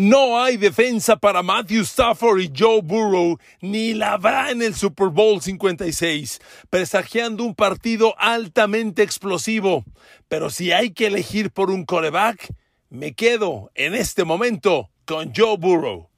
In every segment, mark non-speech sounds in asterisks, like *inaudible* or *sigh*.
No hay defensa para Matthew Stafford y Joe Burrow, ni la habrá en el Super Bowl 56, presagiando un partido altamente explosivo. Pero si hay que elegir por un coreback, me quedo en este momento con Joe Burrow.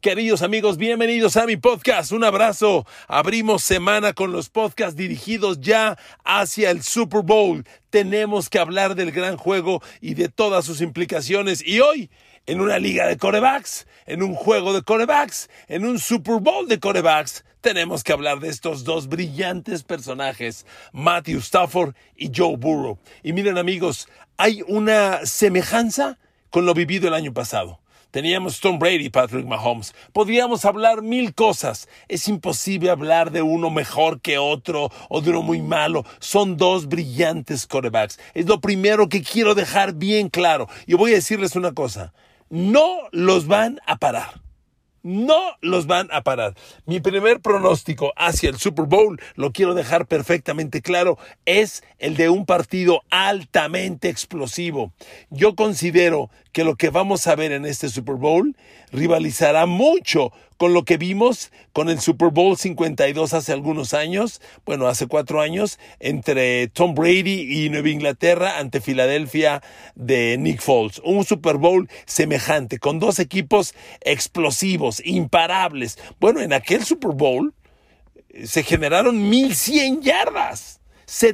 Queridos amigos, bienvenidos a mi podcast. Un abrazo. Abrimos semana con los podcasts dirigidos ya hacia el Super Bowl. Tenemos que hablar del gran juego y de todas sus implicaciones. Y hoy en una liga de corebacks, en un juego de corebacks, en un Super Bowl de corebacks, tenemos que hablar de estos dos brillantes personajes, Matthew Stafford y Joe Burrow. Y miren amigos, hay una semejanza con lo vivido el año pasado. Teníamos Tom Brady y Patrick Mahomes. Podríamos hablar mil cosas. Es imposible hablar de uno mejor que otro o de uno muy malo. Son dos brillantes corebacks. Es lo primero que quiero dejar bien claro. Y voy a decirles una cosa no los van a parar. No los van a parar. Mi primer pronóstico hacia el Super Bowl, lo quiero dejar perfectamente claro, es el de un partido altamente explosivo. Yo considero que lo que vamos a ver en este Super Bowl rivalizará mucho con lo que vimos con el Super Bowl 52 hace algunos años, bueno, hace cuatro años, entre Tom Brady y Nueva Inglaterra ante Filadelfia de Nick Foles. Un Super Bowl semejante, con dos equipos explosivos, imparables. Bueno, en aquel Super Bowl eh, se generaron 1100 yardas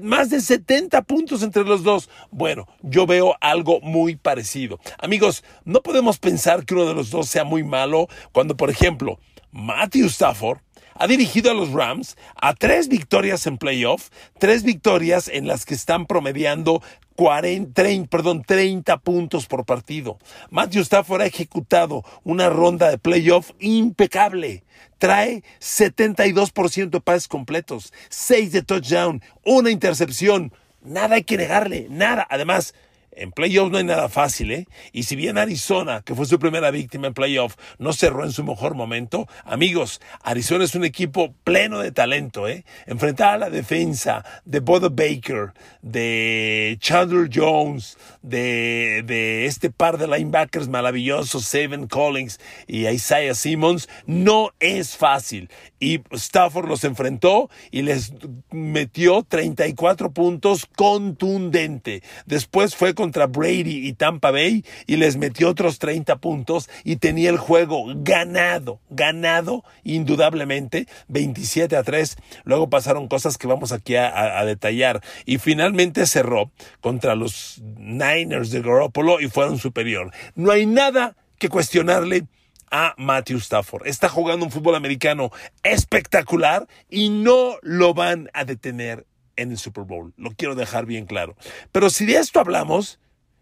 más de 70 puntos entre los dos. Bueno, yo veo algo muy parecido. Amigos, no podemos pensar que uno de los dos sea muy malo cuando, por ejemplo, Matthew Stafford ha dirigido a los Rams a tres victorias en playoff, tres victorias en las que están promediando 40, 30, perdón, 30 puntos por partido. Matthew Stafford ha ejecutado una ronda de playoff impecable. Trae 72% de pases completos, 6 de touchdown, una intercepción. Nada hay que negarle, nada. Además, en playoffs no hay nada fácil, ¿eh? Y si bien Arizona, que fue su primera víctima en playoff, no cerró en su mejor momento, amigos, Arizona es un equipo pleno de talento, ¿eh? Enfrentar a la defensa de Bodo Baker, de Chandler Jones, de, de este par de linebackers maravillosos, Seven Collins y Isaiah Simmons, no es fácil. Y Stafford los enfrentó y les metió 34 puntos contundente. Después fue con contra Brady y Tampa Bay y les metió otros 30 puntos y tenía el juego ganado, ganado indudablemente, 27 a 3. Luego pasaron cosas que vamos aquí a, detallar y finalmente cerró contra los Niners de Garoppolo y fueron superior. No hay nada que cuestionarle a Matthew Stafford. Está jugando un fútbol americano espectacular y no lo van a detener en el Super Bowl. Lo quiero dejar bien claro. Pero si de esto hablamos,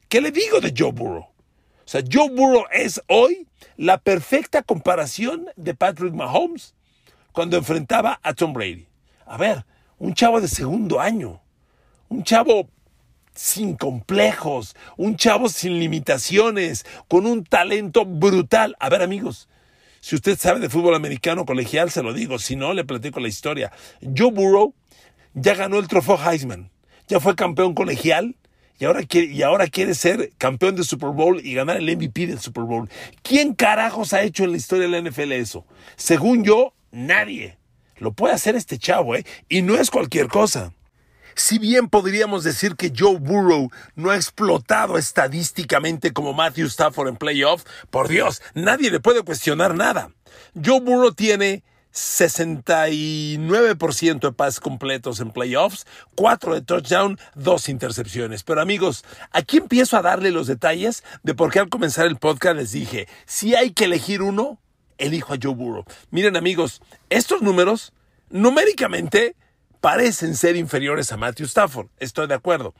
¿qué le digo de Joe Burrow? O sea, Joe Burrow es hoy la perfecta comparación de Patrick Mahomes cuando enfrentaba a Tom Brady. A ver, un chavo de segundo año, un chavo sin complejos, un chavo sin limitaciones, con un talento brutal. A ver, amigos, si usted sabe de fútbol americano colegial, se lo digo, si no, le platico la historia. Joe Burrow ya ganó el trofeo Heisman, ya fue campeón colegial y ahora, quiere, y ahora quiere ser campeón de Super Bowl y ganar el MVP del Super Bowl. ¿Quién carajos ha hecho en la historia de la NFL eso? Según yo, nadie. Lo puede hacer este chavo, ¿eh? Y no es cualquier cosa. Si bien podríamos decir que Joe Burrow no ha explotado estadísticamente como Matthew Stafford en playoff, por Dios, nadie le puede cuestionar nada. Joe Burrow tiene 69% de pases completos en playoffs, 4 de touchdown, 2 intercepciones. Pero amigos, aquí empiezo a darle los detalles de por qué al comenzar el podcast les dije, si hay que elegir uno, elijo a Joe Burrow. Miren amigos, estos números numéricamente parecen ser inferiores a Matthew Stafford, estoy de acuerdo.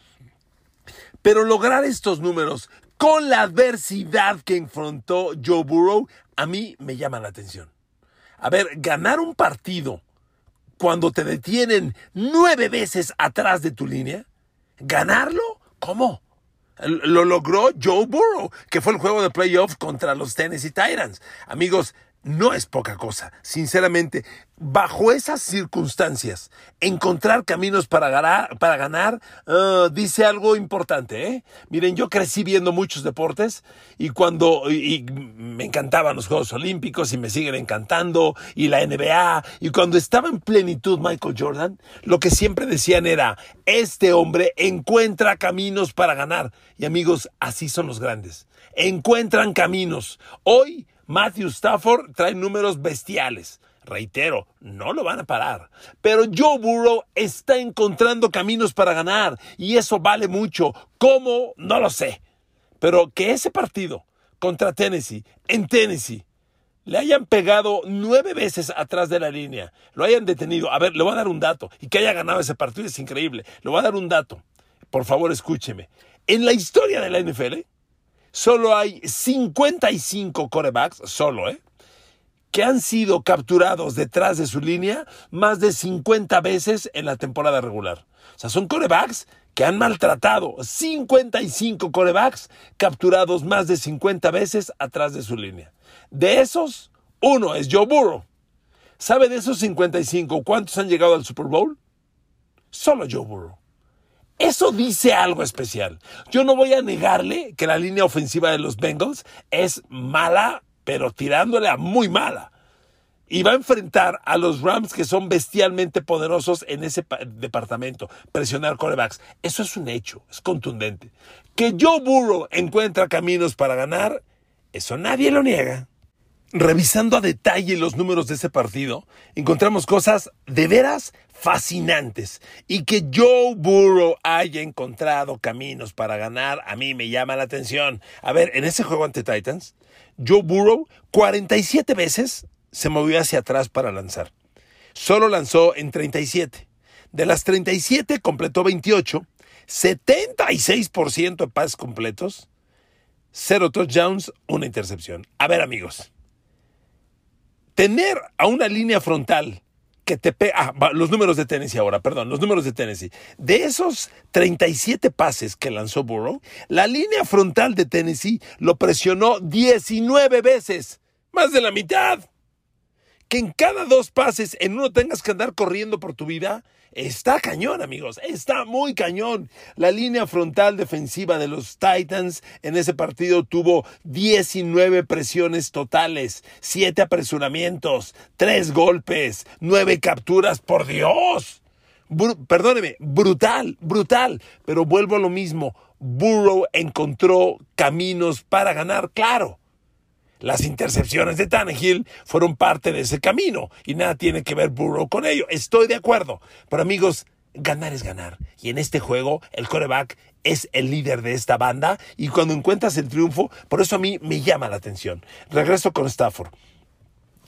Pero lograr estos números con la adversidad que enfrentó Joe Burrow, a mí me llama la atención. A ver, ganar un partido cuando te detienen nueve veces atrás de tu línea, ganarlo, ¿cómo? Lo logró Joe Burrow, que fue el juego de playoff contra los Tennessee Titans. Amigos, no es poca cosa, sinceramente. Bajo esas circunstancias, encontrar caminos para ganar, para ganar ah, dice algo importante. ¿eh? Miren, yo crecí viendo muchos deportes y cuando y, me encantaban los Juegos Olímpicos y me siguen encantando y la NBA y cuando estaba en plenitud Michael Jordan, lo que siempre decían era, este hombre encuentra caminos para ganar. Y amigos, así son los grandes. Encuentran caminos. Hoy Matthew Stafford trae números bestiales. Reitero, no lo van a parar. Pero Joe Burrow está encontrando caminos para ganar y eso vale mucho. ¿Cómo? No lo sé. Pero que ese partido contra Tennessee, en Tennessee, le hayan pegado nueve veces atrás de la línea, lo hayan detenido. A ver, le voy a dar un dato. Y que haya ganado ese partido es increíble. Le voy a dar un dato. Por favor, escúcheme. En la historia de la NFL, solo hay 55 corebacks, solo, ¿eh? que han sido capturados detrás de su línea más de 50 veces en la temporada regular. O sea, son corebacks que han maltratado 55 corebacks capturados más de 50 veces atrás de su línea. De esos, uno es Joe Burrow. ¿Sabe de esos 55 cuántos han llegado al Super Bowl? Solo Joe Burrow. Eso dice algo especial. Yo no voy a negarle que la línea ofensiva de los Bengals es mala, pero tirándole a muy mala. Y va a enfrentar a los Rams que son bestialmente poderosos en ese departamento, presionar corebacks. Eso es un hecho, es contundente. Que Joe Burrow encuentra caminos para ganar, eso nadie lo niega revisando a detalle los números de ese partido, encontramos cosas de veras fascinantes. Y que Joe Burrow haya encontrado caminos para ganar, a mí me llama la atención. A ver, en ese juego ante Titans, Joe Burrow 47 veces se movió hacia atrás para lanzar. Solo lanzó en 37. De las 37 completó 28, 76% de pases completos, 0 touchdowns, una intercepción. A ver amigos, tener a una línea frontal que te pega, ah, los números de Tennessee ahora, perdón, los números de Tennessee. De esos 37 pases que lanzó Burrow, la línea frontal de Tennessee lo presionó 19 veces, más de la mitad. Que en cada dos pases en uno tengas que andar corriendo por tu vida, Está cañón, amigos, está muy cañón. La línea frontal defensiva de los Titans en ese partido tuvo 19 presiones totales, 7 apresuramientos, 3 golpes, 9 capturas, por Dios. perdóneme, brutal, brutal. Pero vuelvo a lo mismo. Burrow encontró caminos para ganar, claro. Las intercepciones de Tannehill fueron parte de ese camino y nada tiene que ver Burrow con ello. Estoy de acuerdo. Pero amigos, ganar es ganar. Y en este juego, el coreback es el líder de esta banda y cuando encuentras el triunfo, por eso a mí me llama la atención. Regreso con Stafford.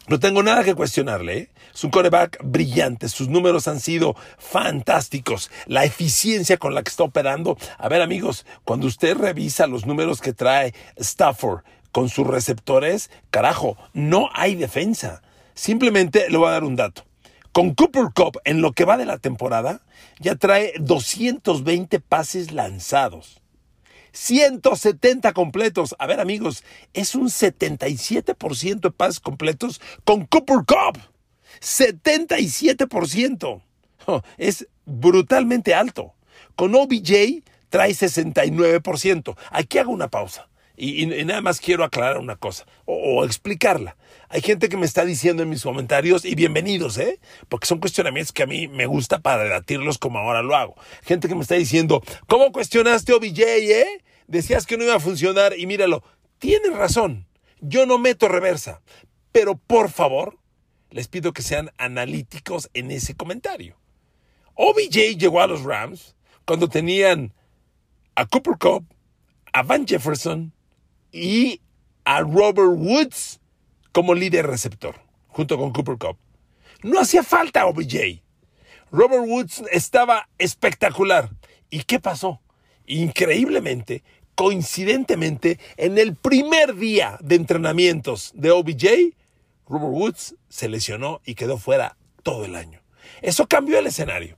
No tengo nada que cuestionarle. ¿eh? Es un coreback brillante. Sus números han sido fantásticos. La eficiencia con la que está operando. A ver, amigos, cuando usted revisa los números que trae Stafford con sus receptores, carajo, no hay defensa. Simplemente le voy a dar un dato. Con Cooper Cup, en lo que va de la temporada, ya trae 220 pases lanzados. 170 completos. A ver, amigos, es un 77% de pases completos con Cooper Cup. 77%. es brutalmente alto. Con OBJ trae 69%. Aquí hago una pausa. Y, nada más quiero aclarar una cosa o, explicarla. Hay gente que me está diciendo en mis comentarios, y bienvenidos, ¿eh? Porque son cuestionamientos que a mí me gusta para debatirlos como ahora lo hago. Gente que me está diciendo, ¿cómo cuestionaste OBJ, eh? Decías que no iba a funcionar y míralo. Tienes razón, yo no meto reversa. Pero por favor, les pido que sean analíticos en ese comentario. OBJ llegó a los Rams cuando tenían a Cooper Cup, a Van Jefferson, y a Robert Woods como líder receptor, junto con Cooper Cup. No hacía falta OBJ. Robert Woods estaba espectacular. ¿Y qué pasó? Increíblemente, coincidentemente, en el primer día de entrenamientos de OBJ, Robert Woods se lesionó y quedó fuera todo el año. Eso cambió el escenario.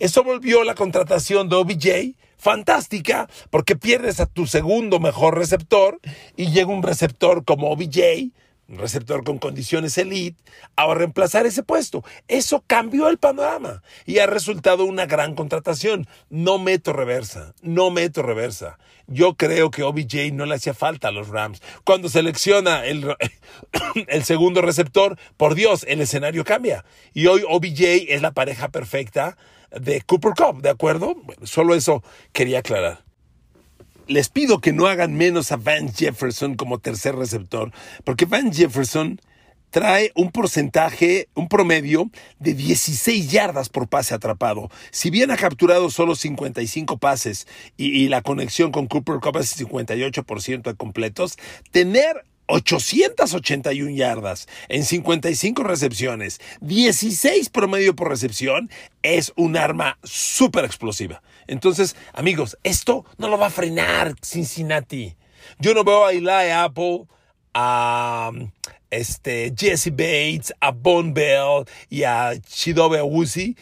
Eso volvió la contratación de OBJ fantástica porque pierdes a tu segundo mejor receptor y llega un receptor como OBJ un receptor con condiciones elite, a reemplazar ese puesto. Eso cambió el panorama y ha resultado una gran contratación. No meto reversa, no meto reversa. Yo creo que OBJ no le hacía falta a los Rams. Cuando selecciona el, *coughs* el segundo receptor, por Dios, el escenario cambia. Y hoy OBJ es la pareja perfecta de Cooper Cup, ¿de acuerdo? Solo eso quería aclarar les pido que no hagan menos a Van Jefferson como tercer receptor, porque Van Jefferson trae un porcentaje, un promedio de 16 yardas por pase atrapado. Si bien ha capturado solo 55 pases y, la conexión con Cooper Cup es 58% de completos, tener 881 yardas en 55 recepciones, 16 promedio por recepción, es un arma súper explosiva. Entonces, amigos, esto no lo va a frenar Cincinnati. Yo no veo a Eli Apple, a este, Jesse Bates, a Von Bell y a Chidobe Awuzi,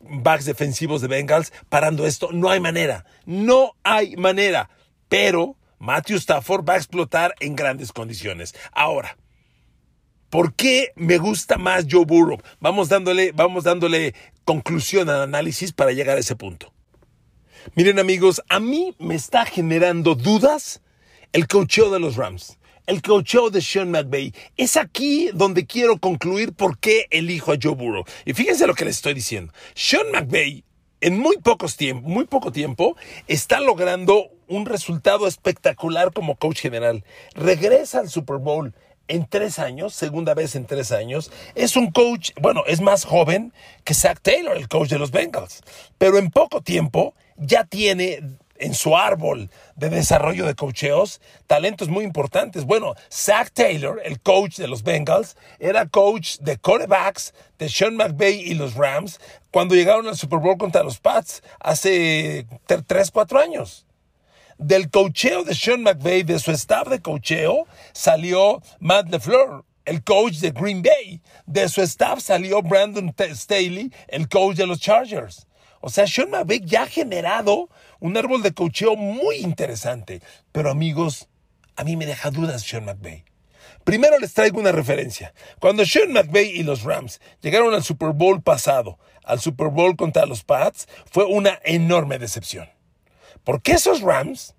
backs defensivos de Bengals, parando esto. No hay manera. No hay manera. Pero Matthew Stafford va a explotar en grandes condiciones. Ahora, ¿por qué me gusta más Joe Burrow? Vamos dándole, vamos dándole conclusión al análisis para llegar a ese punto. Miren amigos, a mí me está generando dudas el cocheo de los Rams. El cocheo de Sean McVay. Es aquí donde quiero concluir por qué elijo a Joe Burrow. Y fíjense lo que les estoy diciendo. Sean McVay en muy, pocos muy poco tiempo está logrando un resultado espectacular como coach general. Regresa al Super Bowl en tres años, segunda vez en tres años. Es un coach, bueno, es más joven que Zach Taylor, el coach de los Bengals. Pero en poco tiempo ya tiene en su árbol de desarrollo de cocheos talentos muy importantes. Bueno, Zach Taylor, el coach de los Bengals, era coach de quarterbacks de Sean McVay y los Rams cuando llegaron al Super Bowl contra los Pats hace tres, cuatro años del cocheo de Sean McVay, de su staff de cocheo, salió Matt LeFleur, el coach de Green Bay. De su staff salió Brandon Staley, el coach de los Chargers. O sea, Sean McVay ya ha generado un árbol de cocheo muy interesante. Pero amigos, a mí me deja dudas Sean McVay. Primero les traigo una referencia. Cuando Sean McVay y los Rams llegaron al Super Bowl pasado, al Super Bowl contra los Pats, fue una enorme decepción. Porque esos Rams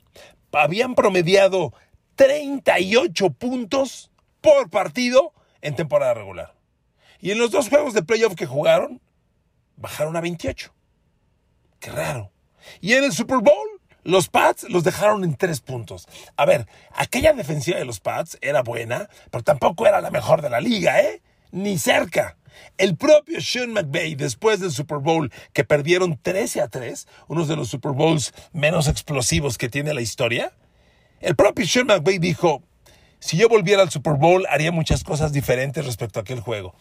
habían promediado 38 puntos por partido en temporada regular. Y en los dos juegos de playoff que jugaron, bajaron a 28. Qué raro. Y en el Super Bowl, los Pats los dejaron en tres puntos. A ver, aquella defensiva de los Pats era buena, pero tampoco era la mejor de la liga, ¿eh? Ni cerca. El propio Sean McVay, después del Super Bowl, que perdieron 13 a 3, uno de los Super Bowls menos explosivos que tiene la historia, el propio Sean McVay dijo, si yo volviera al Super Bowl haría muchas cosas diferentes respecto a aquel juego.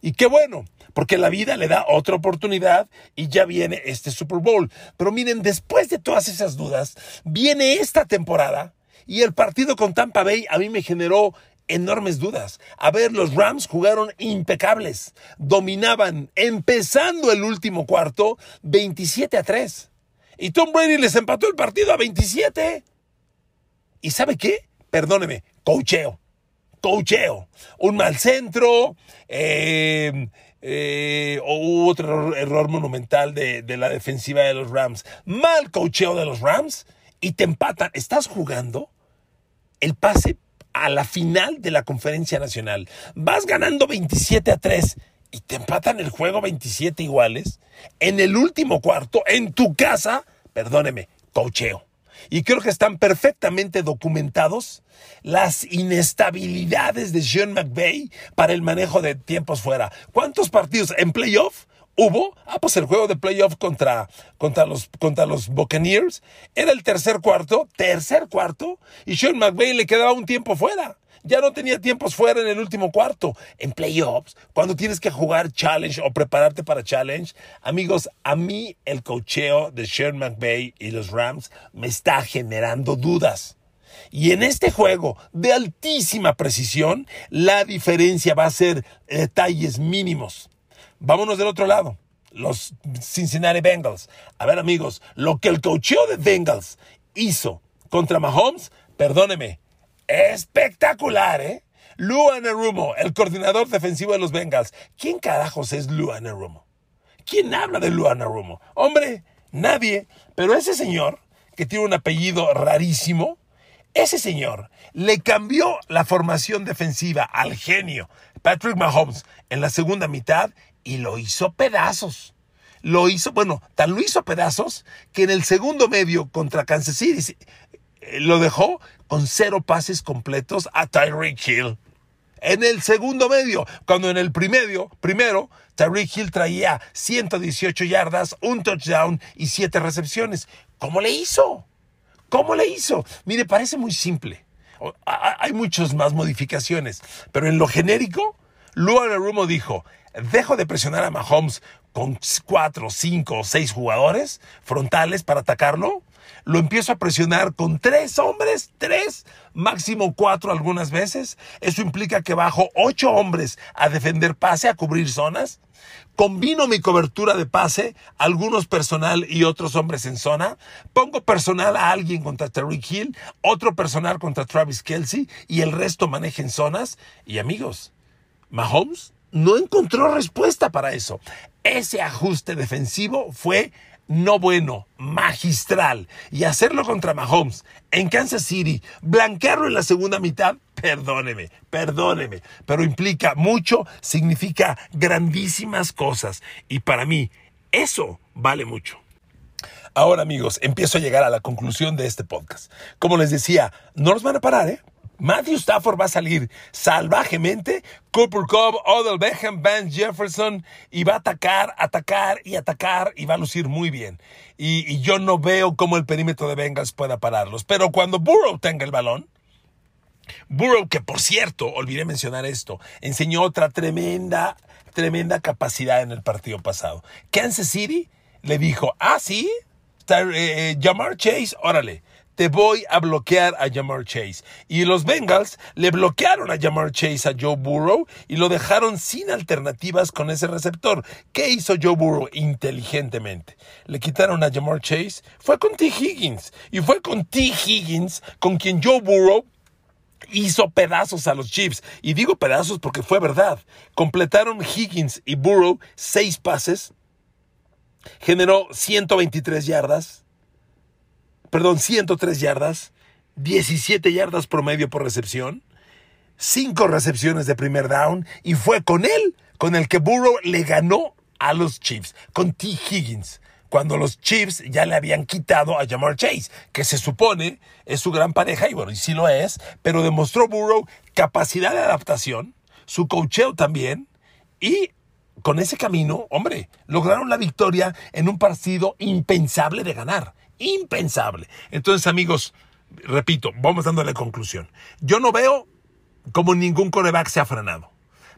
Y qué bueno, porque la vida le da otra oportunidad y ya viene este Super Bowl. Pero miren, después de todas esas dudas, viene esta temporada y el partido con Tampa Bay a mí me generó enormes dudas. A ver, los Rams jugaron impecables. Dominaban, empezando el último cuarto, 27 a 3. Y Tom Brady les empató el partido a 27. ¿Y sabe qué? Perdóneme, cocheo. Cocheo. Un mal centro, eh, eh, o otro error monumental de, de, la defensiva de los Rams. Mal cocheo de los Rams y te empatan. Estás jugando el pase a la final de la conferencia nacional. Vas ganando 27 a 3 y te empatan el juego 27 iguales. En el último cuarto, en tu casa, perdóneme, cocheo. Y creo que están perfectamente documentados las inestabilidades de Sean McVay para el manejo de tiempos fuera. ¿Cuántos partidos en playoff hubo? Ah, pues el juego de playoff contra, contra, los, contra los Buccaneers era el tercer cuarto, tercer cuarto, y Sean McVay le quedaba un tiempo fuera. Ya no tenía tiempos fuera en el último cuarto. En playoffs, cuando tienes que jugar challenge o prepararte para challenge, amigos, a mí el cocheo de Sean McVay y los Rams me está generando dudas. Y en este juego de altísima precisión, la diferencia va a ser detalles mínimos. Vámonos del otro lado. Los Cincinnati Bengals. A ver, amigos, lo que el cocheo de Bengals hizo contra Mahomes, perdóneme, espectacular, ¿eh? Lou Anarumo, el coordinador defensivo de los Bengals. ¿Quién carajos es Lou Anarumo? ¿Quién habla de Lou Anarumo? Hombre, nadie. Pero ese señor, que tiene un apellido rarísimo, ese señor le cambió la formación defensiva al genio Patrick Mahomes en la segunda mitad y lo hizo pedazos. Lo hizo, bueno, tan lo hizo pedazos que en el segundo medio contra Kansas City eh, lo dejó con cero pases completos a Tyreek Hill. En el segundo medio, cuando en el primero, primero Tyreek Hill traía 118 yardas, un touchdown y siete recepciones. ¿Cómo le hizo? ¿Cómo le hizo? Mire, parece muy simple. Hay muchas más modificaciones, pero en lo genérico, Luan Rumo dijo, dejo de presionar a Mahomes con cuatro, cinco o seis jugadores frontales para atacarlo, lo empiezo a presionar con tres hombres, tres, máximo cuatro algunas veces. Eso implica que bajo ocho hombres a defender pase, a cubrir zonas. Combino mi cobertura de pase, algunos personal y otros hombres en zona. Pongo personal a alguien contra Terry Hill, otro personal contra Travis Kelsey y el resto manejen zonas. Y amigos, Mahomes no encontró respuesta para eso. Ese ajuste defensivo fue no bueno, magistral. Y hacerlo contra Mahomes en Kansas City, blanquearlo en la segunda mitad, perdóneme, perdóneme, pero implica mucho, significa grandísimas cosas. Y para mí, eso vale mucho. Ahora amigos, empiezo a llegar a la conclusión de este podcast. Como les decía, no nos van a parar, ¿eh? Matthew Stafford va a salir salvajemente. Cooper Cobb, Odell Beckham, Van Jefferson y va a atacar, atacar y atacar y va a lucir muy bien. Y, yo no veo cómo el perímetro de Bengals pueda pararlos. Pero cuando Burrow tenga el balón, Burrow, que por cierto, olvidé mencionar esto, enseñó otra tremenda, tremenda capacidad en el partido pasado. Kansas City le dijo, ah, sí, eh, eh, Jamar Chase, órale te voy a bloquear a Jamar Chase. Y los Bengals le bloquearon a Jamar Chase a Joe Burrow y lo dejaron sin alternativas con ese receptor. ¿Qué hizo Joe Burrow inteligentemente? Le quitaron a Jamar Chase. Fue con T. Higgins. Y fue con T. Higgins con quien Joe Burrow hizo pedazos a los Chiefs. Y digo pedazos porque fue verdad. Completaron Higgins y Burrow seis pases. Generó 123 yardas perdón, 103 yardas, 17 yardas promedio por recepción, 5 recepciones de primer down y fue con él con el que Burrow le ganó a los Chiefs, con T. Higgins, cuando los Chiefs ya le habían quitado a Jamar Chase, que se supone es su gran pareja, y bueno, y sí lo es, pero demostró Burrow capacidad de adaptación, su cocheo también, y con ese camino, hombre, lograron la victoria en un partido impensable de ganar impensable. Entonces, amigos, repito, vamos dando la conclusión. Yo no veo como ningún coreback se ha frenado.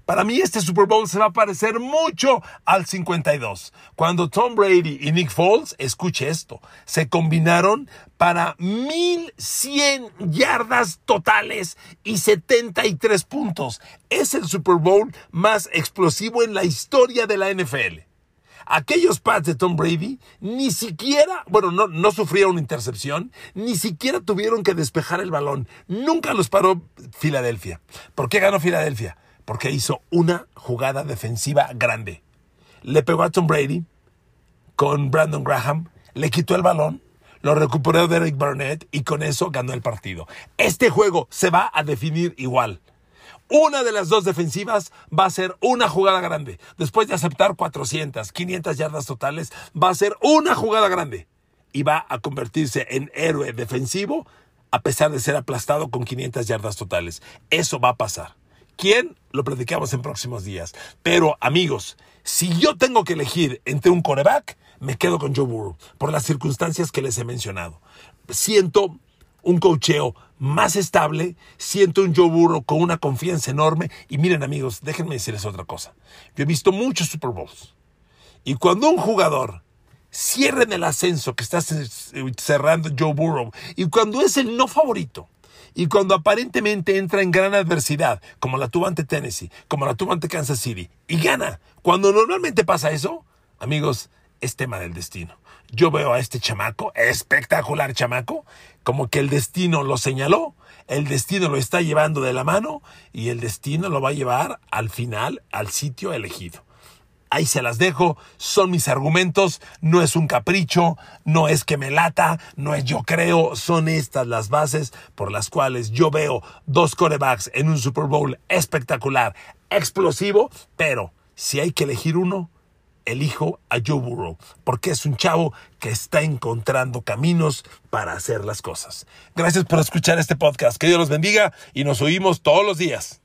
Para mí este Super Bowl se va a parecer mucho al 52, cuando Tom Brady y Nick Foles, escuche esto, se combinaron para 1100 yardas totales y 73 puntos. Es el Super Bowl más explosivo en la historia de la NFL. Aquellos pads de Tom Brady ni siquiera, bueno, no, no sufrieron intercepción, ni siquiera tuvieron que despejar el balón. Nunca los paró Filadelfia. ¿Por qué ganó Filadelfia? Porque hizo una jugada defensiva grande. Le pegó a Tom Brady con Brandon Graham, le quitó el balón, lo recuperó Derek Barnett y con eso ganó el partido. Este juego se va a definir igual una de las dos defensivas va a ser una jugada grande. Después de aceptar 400, 500 yardas totales, va a ser una jugada grande. Y va a convertirse en héroe defensivo a pesar de ser aplastado con 500 yardas totales. Eso va a pasar. ¿Quién? Lo predicamos en próximos días. Pero amigos, si yo tengo que elegir entre un coreback, me quedo con Joe Burrow por las circunstancias que les he mencionado. Siento un cocheo más estable, siento un Joe Burrow con una confianza enorme. Y miren amigos, déjenme decirles otra cosa. Yo he visto muchos Super Bowls. Y cuando un jugador cierra en el ascenso que está cerrando Joe Burrow, y cuando es el no favorito, y cuando aparentemente entra en gran adversidad, como la tuvo ante Tennessee, como la tuvo ante Kansas City, y gana, cuando normalmente pasa eso, amigos, es tema del destino. Yo veo a este chamaco, espectacular chamaco, como que el destino lo señaló, el destino lo está llevando de la mano y el destino lo va a llevar al final al sitio elegido. Ahí se las dejo, son mis argumentos, no es un capricho, no es que me lata, no es yo creo, son estas las bases por las cuales yo veo dos corebacks en un Super Bowl espectacular, explosivo, pero si hay que elegir uno, elijo a Joe Burrow, porque es un chavo que está encontrando caminos para hacer las cosas. Gracias por escuchar este podcast, que Dios los bendiga y nos oímos todos los días.